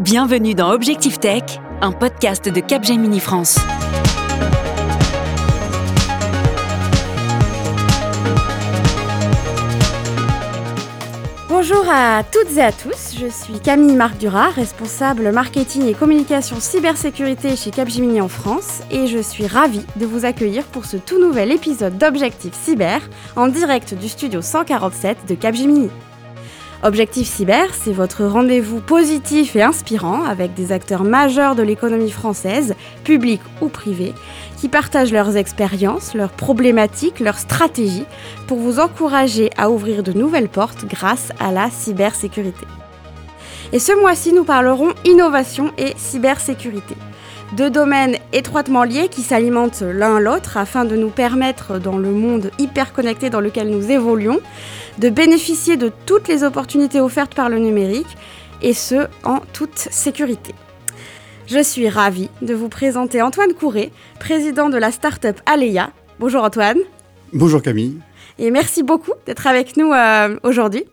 Bienvenue dans Objectif Tech, un podcast de Capgemini France. Bonjour à toutes et à tous, je suis Camille Marc Duras, responsable marketing et communication cybersécurité chez Capgemini en France et je suis ravie de vous accueillir pour ce tout nouvel épisode d'Objectif Cyber en direct du studio 147 de Capgemini. Objectif Cyber, c'est votre rendez-vous positif et inspirant avec des acteurs majeurs de l'économie française, publics ou privés, qui partagent leurs expériences, leurs problématiques, leurs stratégies pour vous encourager à ouvrir de nouvelles portes grâce à la cybersécurité. Et ce mois-ci, nous parlerons innovation et cybersécurité. Deux domaines étroitement liés qui s'alimentent l'un l'autre afin de nous permettre, dans le monde hyper connecté dans lequel nous évoluons, de bénéficier de toutes les opportunités offertes par le numérique, et ce, en toute sécurité. Je suis ravie de vous présenter Antoine Courret, président de la start-up Aleia. Bonjour Antoine. Bonjour Camille. Et merci beaucoup d'être avec nous euh, aujourd'hui.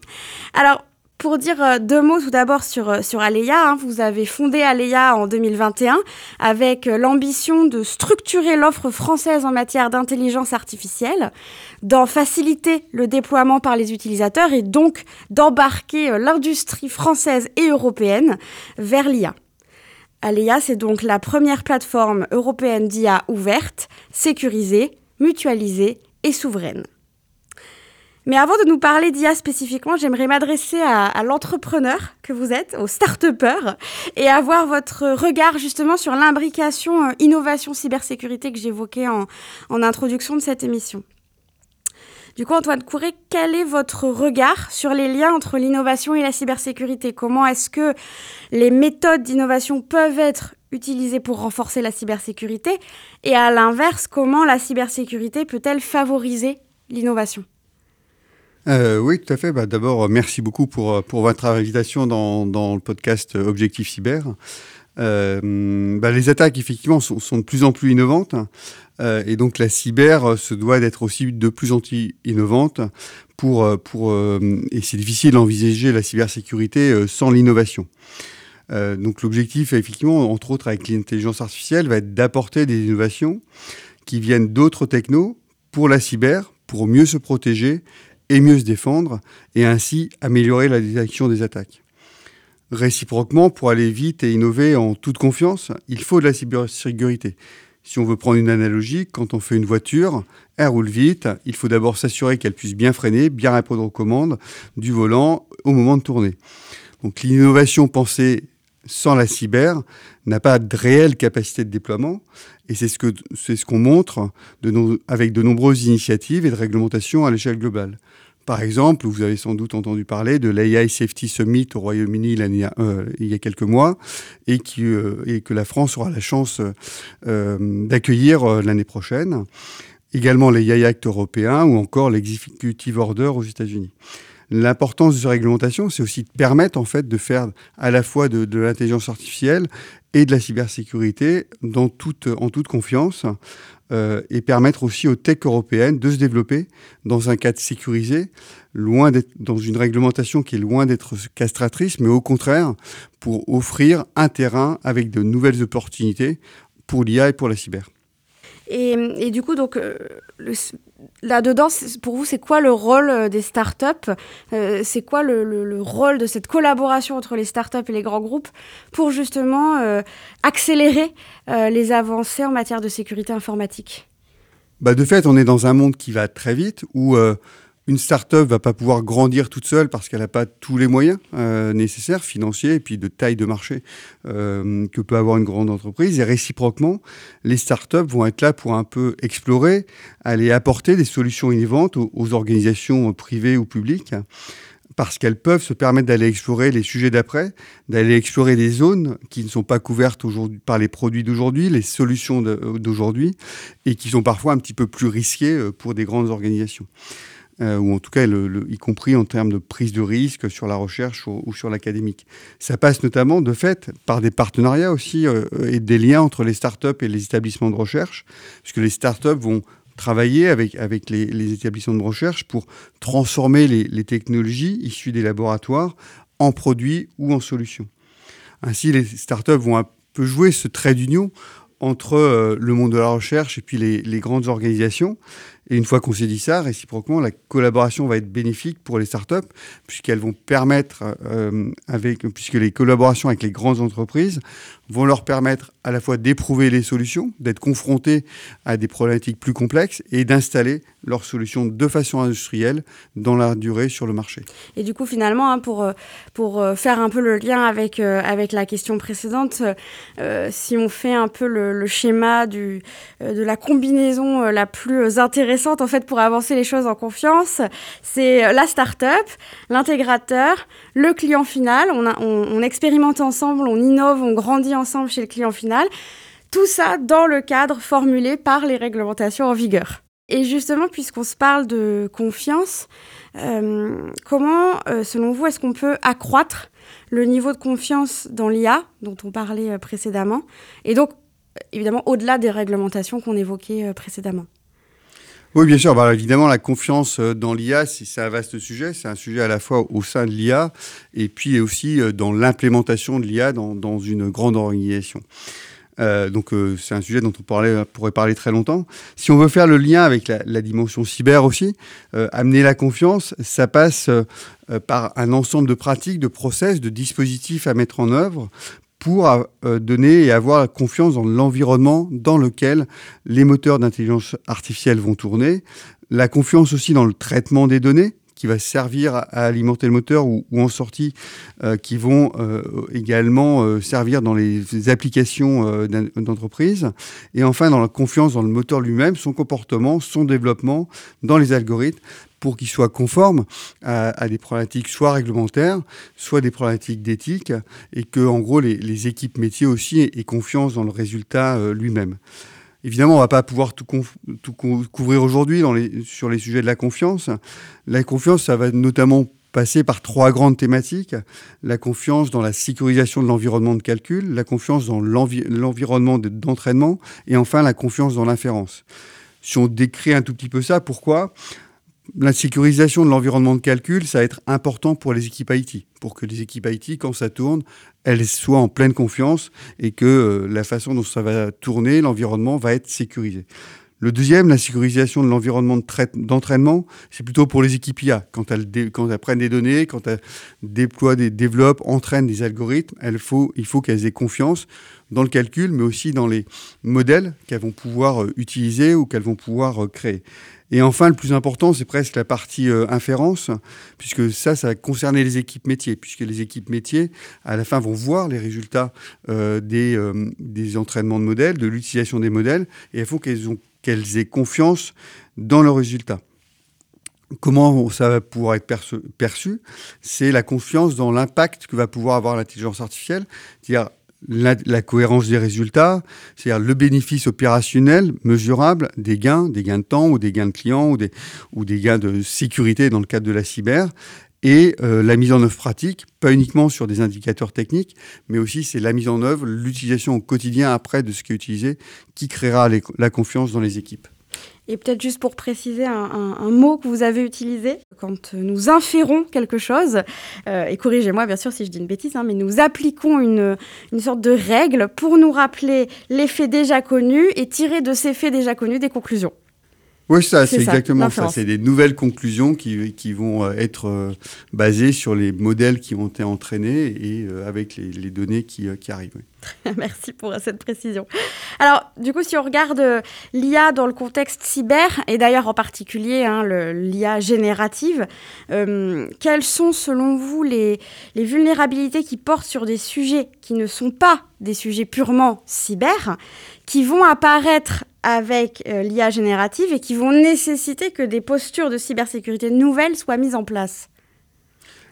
Alors, pour dire euh, deux mots tout d'abord sur, euh, sur hein, vous avez fondé Aleia en 2021 avec euh, l'ambition de structurer l'offre française en matière d'intelligence artificielle, d'en faciliter le déploiement par les utilisateurs et donc d'embarquer l'industrie française et européenne vers l'IA. Aleia, c'est donc la première plateforme européenne d'IA ouverte, sécurisée, mutualisée et souveraine. Mais avant de nous parler d'IA spécifiquement, j'aimerais m'adresser à, l'entrepreneur que vous êtes, au start et avoir votre regard justement sur l'imbrication euh, innovation cybersécurité que j'évoquais en, en introduction de cette émission. Du coup, Antoine Courret, quel est votre regard sur les liens entre l'innovation et la cybersécurité? Comment est-ce que les méthodes d'innovation peuvent être utilisées pour renforcer la cybersécurité? Et à l'inverse, comment la cybersécurité peut-elle favoriser l'innovation? Euh, oui, tout à fait. Bah, D'abord, merci beaucoup pour, pour votre invitation dans, le podcast Objectif Cyber. Euh, bah, les attaques, effectivement, sont, de plus en plus innovantes. Euh, et donc, la cyber se doit d'être aussi de plus en plus innovante. Pour, pour, euh, et c'est difficile d'envisager la cybersécurité euh, sans l'innovation. Euh, donc, l'objectif, effectivement, entre autres avec l'intelligence artificielle, va être d'apporter des innovations qui viennent d'autres technos pour la cyber, pour mieux se protéger et mieux se défendre, et ainsi améliorer la détection des attaques. Réciproquement, pour aller vite et innover en toute confiance, il faut de la cybersécurité. Si on veut prendre une analogie, quand on fait une voiture, elle roule vite, il faut d'abord s'assurer qu'elle puisse bien freiner, bien répondre aux commandes du volant au moment de tourner. Donc l'innovation pensée sans la cyber n'a pas de réelle capacité de déploiement. Et c'est ce qu'on montre avec de nombreuses initiatives et de réglementations à l'échelle globale. Par exemple, vous avez sans doute entendu parler de l'AI Safety Summit au Royaume-Uni euh, il y a quelques mois euh, et que la France aura la chance euh, d'accueillir l'année prochaine. Également l'AI Act européen ou encore l'Executive Order aux États-Unis. L'importance de ces réglementations, c'est aussi de permettre en fait de faire à la fois de, l'intelligence artificielle et de la cybersécurité en toute confiance euh, et permettre aussi aux tech européennes de se développer dans un cadre sécurisé, loin dans une réglementation qui est loin d'être castratrice, mais au contraire pour offrir un terrain avec de nouvelles opportunités pour l'IA et pour la cyber. Et, du coup, donc, euh, là-dedans, pour vous, c'est quoi le rôle euh, des startups euh, C'est quoi le, le, le, rôle de cette collaboration entre les startups et les grands groupes pour justement accélérer les avancées en matière de sécurité informatique? Bah De fait, on est dans un monde qui va très vite, où une start-up va pas pouvoir grandir toute seule parce qu'elle n'a pas tous les moyens euh, nécessaires, financiers et puis de taille de marché euh, que peut avoir une grande entreprise. Et réciproquement, les start-up vont être là pour un peu explorer, aller apporter des solutions innovantes aux, aux organisations privées ou publiques parce qu'elles peuvent se permettre d'aller explorer les sujets d'après, d'aller explorer des zones qui ne sont pas couvertes aujourd'hui par les produits d'aujourd'hui, les solutions d'aujourd'hui, et qui sont parfois un petit peu plus risquées euh, pour des grandes organisations euh, ou en tout cas, y compris en termes de prise de risque sur la recherche ou, sur l'académique. Ça passe notamment, de fait, par des partenariats aussi euh, et des liens entre les startups et les établissements de recherche, puisque les startups vont travailler avec, avec les, les, établissements de recherche pour transformer les, les technologies issues des laboratoires en produits ou en solutions. Ainsi, les startups vont un peu jouer ce trait d'union entre le monde de la recherche et puis les, les grandes organisations. Et une fois qu'on s'est dit ça, réciproquement, la collaboration va être bénéfique pour les startups, puisqu'elles vont permettre, euh, avec, puisque les collaborations avec les grandes entreprises vont leur permettre à la fois d'éprouver les solutions, d'être confrontés à des problématiques plus complexes et d'installer leurs solutions de façon industrielle dans la durée sur le marché. Et du coup, finalement, hein, pour, euh, pour euh, faire un peu le lien avec, avec la question précédente, si on fait un peu le, schéma du, de la combinaison la plus intéressante, en fait pour avancer les choses en confiance, c'est euh, la start-up, l'intégrateur, le client final. On, expérimente ensemble, on innove, on grandit ensemble chez le client final. Tout ça dans le cadre formulé par les réglementations en vigueur. Et justement, puisqu'on se parle de confiance, euh, comment, euh, selon vous, est-ce qu'on peut accroître le niveau de confiance dans l'IA dont on parlait précédemment Et donc, évidemment, au-delà des réglementations qu'on évoquait précédemment? Oui, bien sûr. Bah, évidemment, la confiance euh, dans l'IA, c'est un vaste sujet. C'est un sujet à la fois au sein de l'IA et puis aussi euh, dans l'implémentation de l'IA dans, une grande organisation. Euh, donc c'est un sujet dont on pourrait parler très longtemps. Si on veut faire le lien avec la, dimension cyber aussi, amener la confiance, ça passe par un ensemble de pratiques, de process, de dispositifs à mettre en œuvre pour euh, donner et avoir confiance dans l'environnement dans lequel les moteurs d'intelligence artificielle vont tourner, la confiance aussi dans le traitement des données qui va servir à alimenter le moteur ou, en sortie euh, qui vont euh, également servir dans les applications d'entreprise. Et enfin, dans la confiance dans le moteur lui-même, son comportement, son développement, dans les algorithmes, pour qu'ils soient conformes à, des problématiques soit réglementaires, soit des problématiques d'éthique, et que, en gros, les, équipes métiers aussi aient, confiance dans le résultat euh, lui-même. Évidemment, on ne va pas pouvoir tout, tout couvrir aujourd'hui sur les sujets de la confiance. La confiance, ça va notamment passer par trois grandes thématiques. La confiance dans la sécurisation de l'environnement de calcul, la confiance dans l'environnement d'entraînement, et enfin la confiance dans l'inférence. Si on décrit un tout petit peu ça, pourquoi? La sécurisation de l'environnement de calcul, ça va être important pour les équipes IT, pour que les équipes IT, quand ça tourne, elles soient en pleine confiance et que euh, la façon dont ça va tourner, l'environnement va être sécurisé. Le deuxième, la sécurisation de l'environnement d'entraînement, c'est plutôt pour les équipes IA. Quand elles, elles prennent des données, quand elles déploient, des, développent, entraînent des algorithmes, il faut, qu'elles aient confiance dans le calcul, mais aussi dans les modèles qu'elles vont pouvoir euh, utiliser ou qu'elles vont pouvoir euh, créer. Et enfin, le plus important, c'est presque la partie euh, inférence, puisque ça, ça va concerner les équipes métiers, puisque les équipes métiers, à la fin, vont voir les résultats des, des, entraînements de modèles, de l'utilisation des modèles, et il faut qu'elles qu'elles aient confiance dans leurs résultats. Comment ça va pouvoir être perçu, C'est la confiance dans l'impact que va pouvoir avoir l'intelligence artificielle, c'est-à-dire la, cohérence des résultats, c'est-à-dire le bénéfice opérationnel mesurable des gains, des gains de temps ou des gains de clients ou des, ou des gains de sécurité dans le cadre de la cyber, et euh, la mise en œuvre pratique, pas uniquement sur des indicateurs techniques, mais aussi c'est la mise en œuvre, l'utilisation au quotidien après de ce qui est utilisé, qui créera la confiance dans les équipes. Et peut-être juste pour préciser un, mot que vous avez utilisé quand nous inférons quelque chose, euh, et corrigez-moi bien sûr si je dis une bêtise, hein, mais nous appliquons une, une sorte de règle pour nous rappeler les faits déjà connus et tirer de ces faits déjà connus des conclusions. Oui, ça, c'est exactement ça. C'est des nouvelles conclusions qui, qui vont euh, être euh, basées sur les modèles qui ont été entraînés et euh, avec les, les données qui, qui arrivent. Merci pour cette précision. Alors, du coup, si on regarde l'IA dans le contexte cyber, et d'ailleurs en particulier hein, l'IA générative, euh, quelles sont selon vous les, les vulnérabilités qui portent sur des sujets qui ne sont pas des sujets purement cyber, qui vont apparaître avec euh, l'IA générative et qui vont nécessiter que des postures de cybersécurité nouvelles soient mises en place?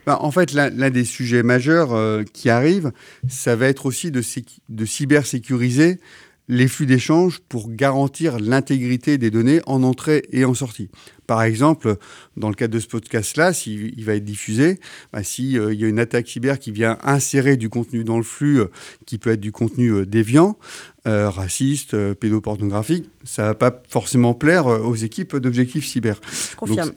Bah, en fait, l'un des sujets majeurs euh, qui arrivent, ça va être aussi de, de cybersécuriser les flux d'échange pour garantir l'intégrité des données en entrée et en sortie. Par exemple, dans le cadre de ce podcast-là, s'il il va être diffusé, bah, s'il y a une attaque cyber qui vient insérer du contenu dans le flux, qui peut être du contenu déviant, euh, raciste, euh, pédopornographique, ça va pas forcément plaire euh, aux équipes d'objectifs cyber. Je confirme.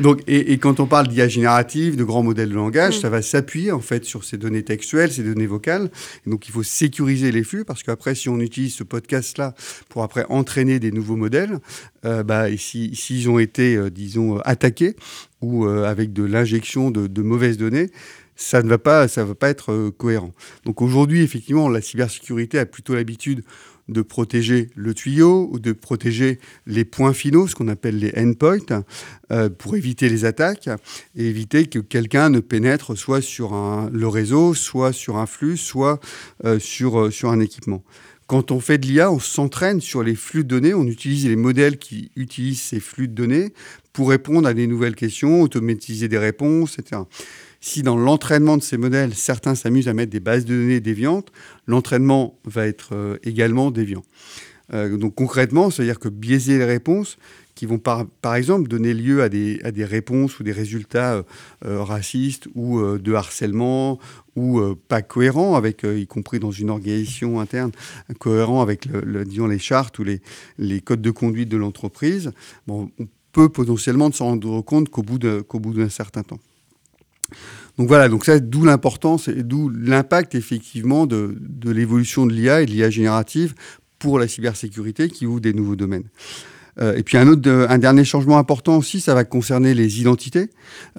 Donc, et, quand on parle d'IA générative, de grands modèles de langage, mm. ça va s'appuyer en fait sur ces données textuelles, ces données vocales. donc il faut sécuriser les flux parce qu'après, si on utilise ce podcast-là pour après entraîner des nouveaux modèles, bah, si, ont été, disons, attaqués ou avec de l'injection de, mauvaises données, ça ne va pas, ça va pas être euh, cohérent. Donc aujourd'hui, effectivement, la cybersécurité a plutôt l'habitude de protéger le tuyau ou de protéger les points finaux, ce qu'on appelle les endpoints, euh, pour éviter les attaques et éviter que quelqu'un ne pénètre soit sur un, le réseau, soit sur un flux, soit euh, sur, sur un équipement. Quand on fait de l'IA, on s'entraîne sur les flux de données, on utilise les modèles qui utilisent ces flux de données pour répondre à des nouvelles questions, automatiser des réponses, etc. Si dans l'entraînement de ces modèles, certains s'amusent à mettre des bases de données déviantes, l'entraînement va être euh, également déviant. Euh, donc concrètement, c'est-à-dire que biaiser les réponses qui vont par, par exemple donner lieu à des, à des réponses ou des résultats euh, racistes ou de harcèlement ou pas cohérents, avec, y compris dans une organisation interne, cohérents avec disons, les chartes ou les, les codes de conduite de l'entreprise, bon, on peut potentiellement se rendre compte qu'au bout d'un certain temps. Donc voilà, donc ça, d'où l'importance et d'où l'impact effectivement de, l'évolution de l'IA et de l'IA générative pour la cybersécurité qui ouvre des nouveaux domaines. Euh, et puis un autre, un dernier changement important aussi, ça va concerner les identités.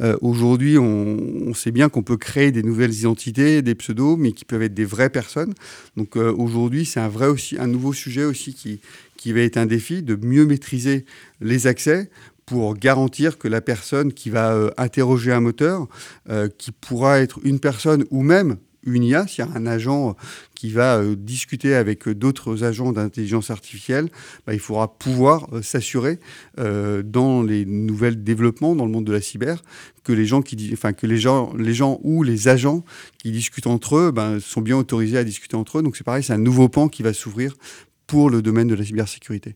Euh, aujourd'hui, on, sait bien qu'on peut créer des nouvelles identités, des pseudos, mais qui peuvent être des vraies personnes. Donc euh, aujourd'hui, c'est un vrai aussi, un nouveau sujet aussi qui qui va être un défi de mieux maîtriser les accès pour garantir que la personne qui va euh, interroger un moteur, euh, qui pourra être une personne ou même une IA, s'il y a un agent qui va euh, discuter avec d'autres agents d'intelligence artificielle, bah, il faudra pouvoir s'assurer dans les nouvelles développements dans le monde de la cyber que les gens qui, enfin que les gens, les gens ou les agents qui discutent entre eux, ben, sont bien autorisés à discuter entre eux. Donc c'est pareil, c'est un nouveau pan qui va s'ouvrir pour le domaine de la cybersécurité.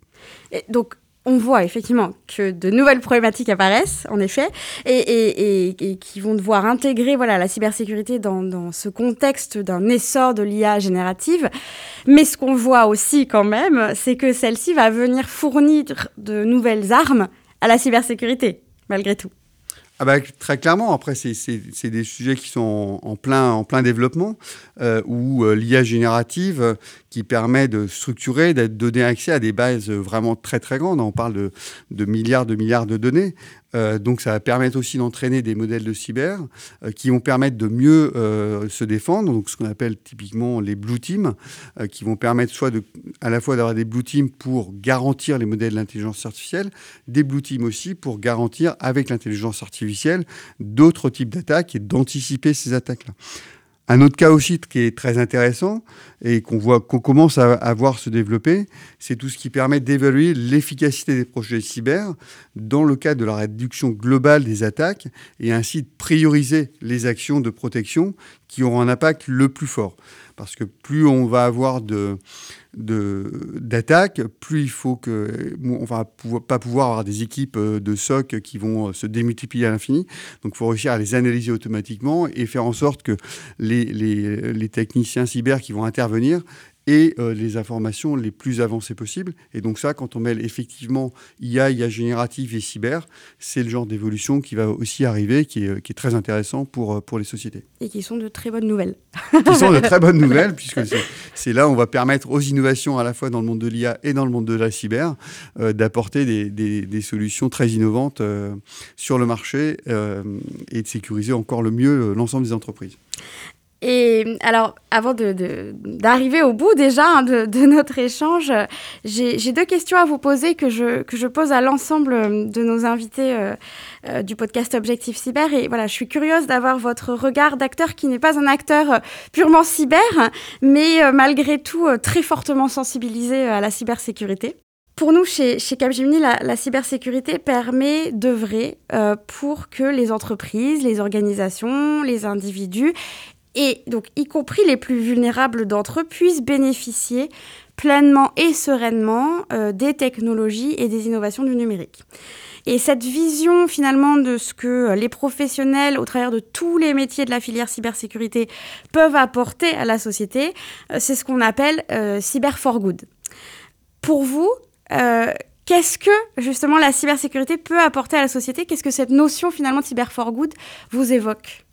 Donc on voit effectivement que de nouvelles problématiques apparaissent, en effet, et, qui vont devoir intégrer voilà, la cybersécurité dans, ce contexte d'un essor de l'IA générative. Mais ce qu'on voit aussi quand même, c'est que celle-ci va venir fournir de nouvelles armes à la cybersécurité, malgré tout. Ah bah, très clairement, après, c'est des sujets qui sont en, plein, en plein développement, euh, où euh, l'IA générative euh, qui permet de structurer, de donner accès à des bases vraiment très très grandes. On parle de milliards de milliards de données. Euh, donc ça va permettre aussi d'entraîner des modèles de cyber euh, qui vont permettre de mieux euh, se défendre, donc ce qu'on appelle typiquement les blue teams, qui vont permettre soit à la fois d'avoir des blue teams pour garantir les modèles d'intelligence artificielle, des blue teams aussi pour garantir avec l'intelligence artificielle d'autres types d'attaques et d'anticiper ces attaques-là. Un autre cas aussi qui est très intéressant et qu'on voit qu'on commence à, voir se développer, c'est tout ce qui permet d'évaluer l'efficacité des projets cyber dans le cadre de la réduction globale des attaques et ainsi de prioriser les actions de protection qui auront un impact le plus fort. Parce que plus on va avoir de, d'attaques, plus il faut que on va pas pouvoir avoir des équipes euh, de SOC qui vont euh, se démultiplier à l'infini. Donc, il faut réussir à les analyser automatiquement et faire en sorte que les, les techniciens cyber qui vont intervenir et euh, les informations les plus avancées possibles. Et donc ça, quand on mêle effectivement IA, IA générative et cyber, c'est le genre d'évolution qui va aussi arriver, qui est, qui est, très intéressant pour, euh, pour les sociétés. Et qui sont de très bonnes nouvelles. qui sont de très bonnes nouvelles, puisque c'est là où on va permettre aux innovations à la fois dans le monde de l'IA et dans le monde de la cyber euh, d'apporter des, des, des, solutions très innovantes sur le marché et de sécuriser encore le mieux l'ensemble des entreprises. Et alors, avant d'arriver au bout déjà hein, de, notre échange, j'ai deux questions à vous poser que je, pose à l'ensemble de nos invités euh, euh, du podcast Objectif Cyber. Et voilà, je suis curieuse d'avoir votre regard d'acteur qui n'est pas un acteur euh, purement cyber, mais malgré tout très fortement sensibilisé à la cybersécurité. Pour nous, chez, chez Capgemini, la, cybersécurité permet d'œuvrer pour que les entreprises, les organisations, les individus et donc y compris les plus vulnérables d'entre eux puissent bénéficier pleinement et sereinement des technologies et des innovations du numérique. Et cette vision finalement de ce que les professionnels, au travers de tous les métiers de la filière cybersécurité, peuvent apporter à la société, c'est ce qu'on appelle cyber for good. Pour vous, Qu'est-ce que justement la cybersécurité peut apporter à la société? Qu'est-ce que cette notion finalement de cyber for good vous évoque?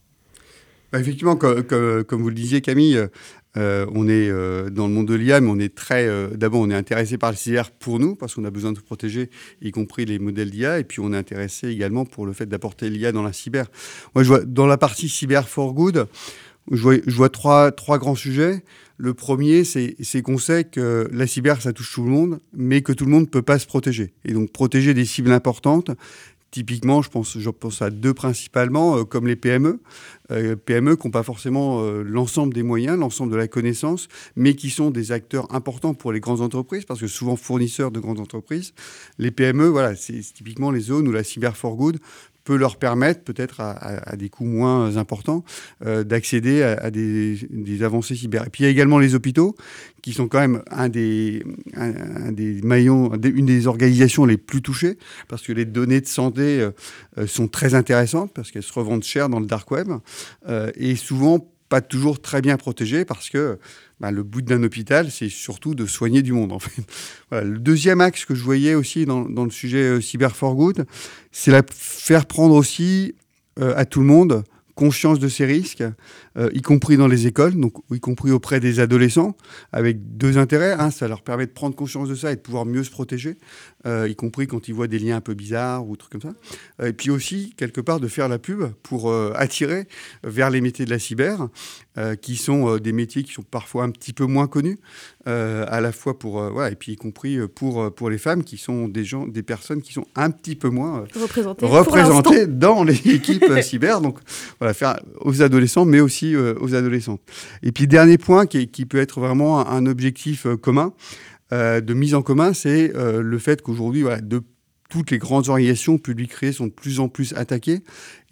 Bah, Effectivement, comme, vous le disiez Camille, euh, on est euh, dans le monde de l'IA, mais on est très. Euh, d'abord, on est intéressé par le cyber pour nous, parce qu'on a besoin de protéger, y compris les modèles d'IA. Et puis, on est intéressé également pour le fait d'apporter l'IA dans la cyber. Moi, je vois dans la partie cyber for good, je vois, je vois trois, trois grands sujets. Le premier, c'est qu'on sait que la cyber, ça touche tout le monde, mais que tout le monde ne peut pas se protéger. Et donc, protéger des cibles importantes, Typiquement, je pense, je pense à deux principalement, euh, comme les PME. Euh, PME qui n'ont pas forcément euh, l'ensemble des moyens, l'ensemble de la connaissance, mais qui sont des acteurs importants pour les grandes entreprises, parce que souvent fournisseurs de grandes entreprises. Les PME, voilà, c'est typiquement les zones où la cyber for good peut leur permettre, peut-être à, des coûts moins importants, euh, d'accéder à, des, avancées cyber. Et puis il y a également les hôpitaux, qui sont quand même un des, des maillons, une des organisations les plus touchées, parce que les données de santé euh, euh, sont très intéressantes, parce qu'elles se revendent cher dans le dark web, et souvent pas toujours très bien protégées, parce que bah, le but d'un hôpital, c'est surtout de soigner du monde. En fait. Le deuxième axe que je voyais aussi dans, le sujet euh, Cyber for Good, c'est la faire prendre aussi euh, à tout le monde conscience de ces risques, euh, y compris dans les écoles, donc y compris auprès des adolescents, avec deux intérêts. Un, ça leur permet de prendre conscience de ça et de pouvoir mieux se protéger, y compris quand ils voient des liens un peu bizarres ou trucs comme ça. et puis aussi, quelque part, de faire la pub pour attirer vers les métiers de la cyber, qui sont des métiers qui sont parfois un petit peu moins connus, euh, à la fois pour euh, voilà, et puis y compris euh, pour pour les femmes qui sont des gens des personnes qui sont un petit peu moins représentées, représentées dans les équipes cyber. Donc voilà faire aux adolescents mais aussi aux adolescentes. Et puis dernier point qui, qui peut être vraiment un, objectif commun de mise en commun c'est le fait qu'aujourd'hui voilà, de toutes les grandes organisations publiques créées sont de plus en plus attaquées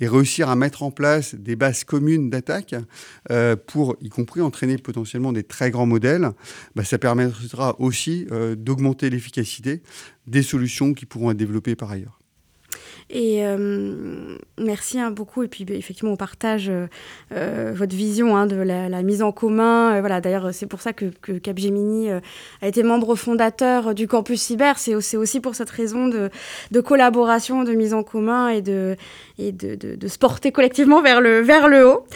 et réussir à mettre en place des bases communes d'attaque euh, pour, y compris, entraîner potentiellement des très grands modèles, bah, ça permettra aussi euh, d'augmenter l'efficacité des solutions qui pourront être développées par ailleurs. Et euh, merci hein, beaucoup. Et puis, bah, effectivement, on partage euh, euh, votre vision hein, de la, mise en commun. voilà, d'ailleurs, c'est pour ça que, Capgemini a été membre fondateur du campus cyber. C'est aussi pour cette raison de, collaboration, de mise en commun et de, et de, de, se porter collectivement vers le, vers le haut.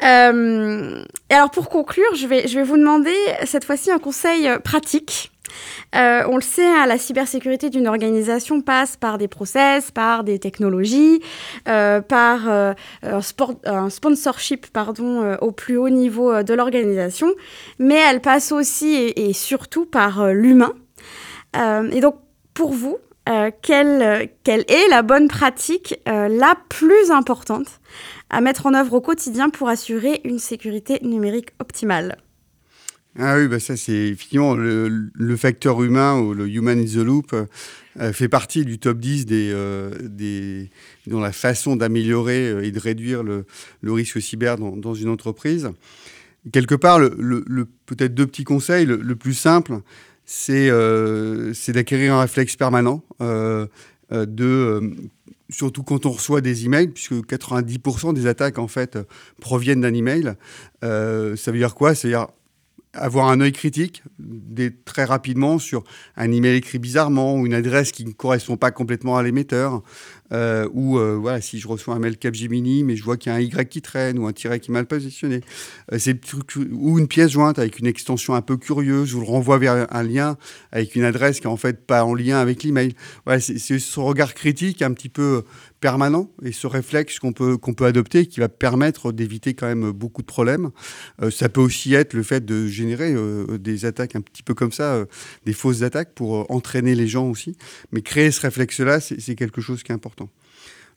et alors, pour conclure, je vais, je vais vous demander cette fois-ci un conseil pratique euh, on le sait, hein, la cybersécurité d'une organisation passe par des process, par des technologies, euh, par euh, un, sponsorship au plus haut niveau de l'organisation, mais elle passe aussi et, surtout par l'humain. et donc, pour vous, quelle, est la bonne pratique la plus importante à mettre en œuvre au quotidien pour assurer une sécurité numérique optimale? Ah oui, bah ça c'est effectivement le, facteur humain ou le human in the loop euh, fait partie du top 10 des, euh, des dans la façon d'améliorer euh, et de réduire le, le risque cyber dans, une entreprise. Quelque part, le, peut-être deux petits conseils. Le, plus simple, c'est c'est d'acquérir un réflexe permanent de surtout quand on reçoit des emails, puisque 90% des attaques en fait proviennent d'un email. Euh, ça veut dire quoi? C'est-à-dire avoir un œil critique très rapidement sur un email écrit bizarrement ou une adresse qui ne correspond pas complètement à l'émetteur. Euh, ou euh, voilà, si je reçois un mail Capgemini, mais je vois qu'il y a un Y qui traîne ou un tiret qui est mal positionné, euh, ou une pièce jointe avec une extension un peu curieuse, ou le renvoie vers un lien avec une adresse qui est en fait pas en lien avec l'email. Voilà, c'est ce regard critique un petit peu permanent et ce réflexe qu'on peut, qu'on peut adopter qui va permettre d'éviter quand même beaucoup de problèmes. ça peut aussi être le fait de générer des attaques un petit peu comme ça, des fausses attaques pour entraîner les gens aussi. Mais créer ce réflexe-là, c'est quelque chose qui est important.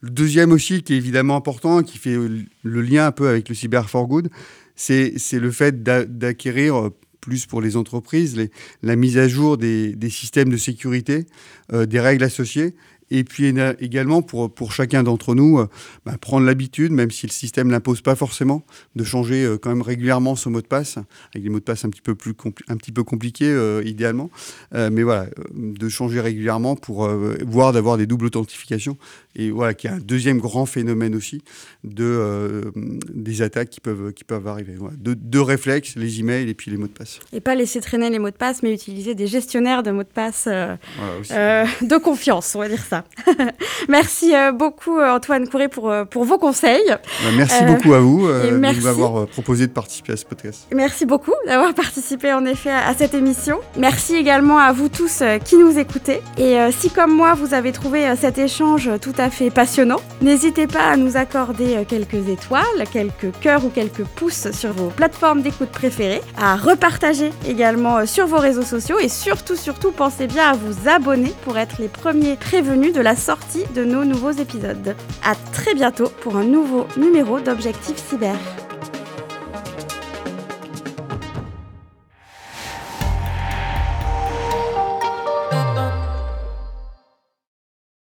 Le deuxième aussi, qui est évidemment important, qui fait le lien un peu avec le cyber for good, c'est le fait d'acquérir plus pour les entreprises la mise à jour des, systèmes de sécurité, euh, des règles associées Et puis également pour, pour chacun d'entre nous, euh, bah, prendre l'habitude, même si le système l'impose pas forcément, de changer euh, quand même régulièrement son mot de passe, avec des mots de passe un petit peu, plus un petit peu compliqués euh, idéalement. mais voilà, de changer régulièrement pour voir d'avoir des doubles authentifications. Et voilà, qui est un deuxième grand phénomène aussi de, des attaques qui peuvent, qui peuvent arriver. Voilà. deux réflexes, les emails et puis les mots de passe. Et pas laisser traîner les mots de passe, mais utiliser des gestionnaires de mots de passe de confiance, on va dire ça. merci euh, beaucoup euh, Antoine Couré pour, euh, pour vos conseils. Bah, merci beaucoup à vous de m'avoir proposé de participer à ce podcast. Merci beaucoup d'avoir participé en effet à, cette émission. Merci également à vous tous qui nous écoutez. Et si comme moi vous avez trouvé cet échange tout à fait passionnant, n'hésitez pas à nous accorder quelques étoiles, quelques cœurs ou quelques pouces sur vos plateformes d'écoute préférées, à repartager également sur vos réseaux sociaux et surtout surtout pensez bien à vous abonner pour être les premiers prévenus de la sortie de nos nouveaux épisodes. À très bientôt pour un nouveau numéro d'Objectif Cyber.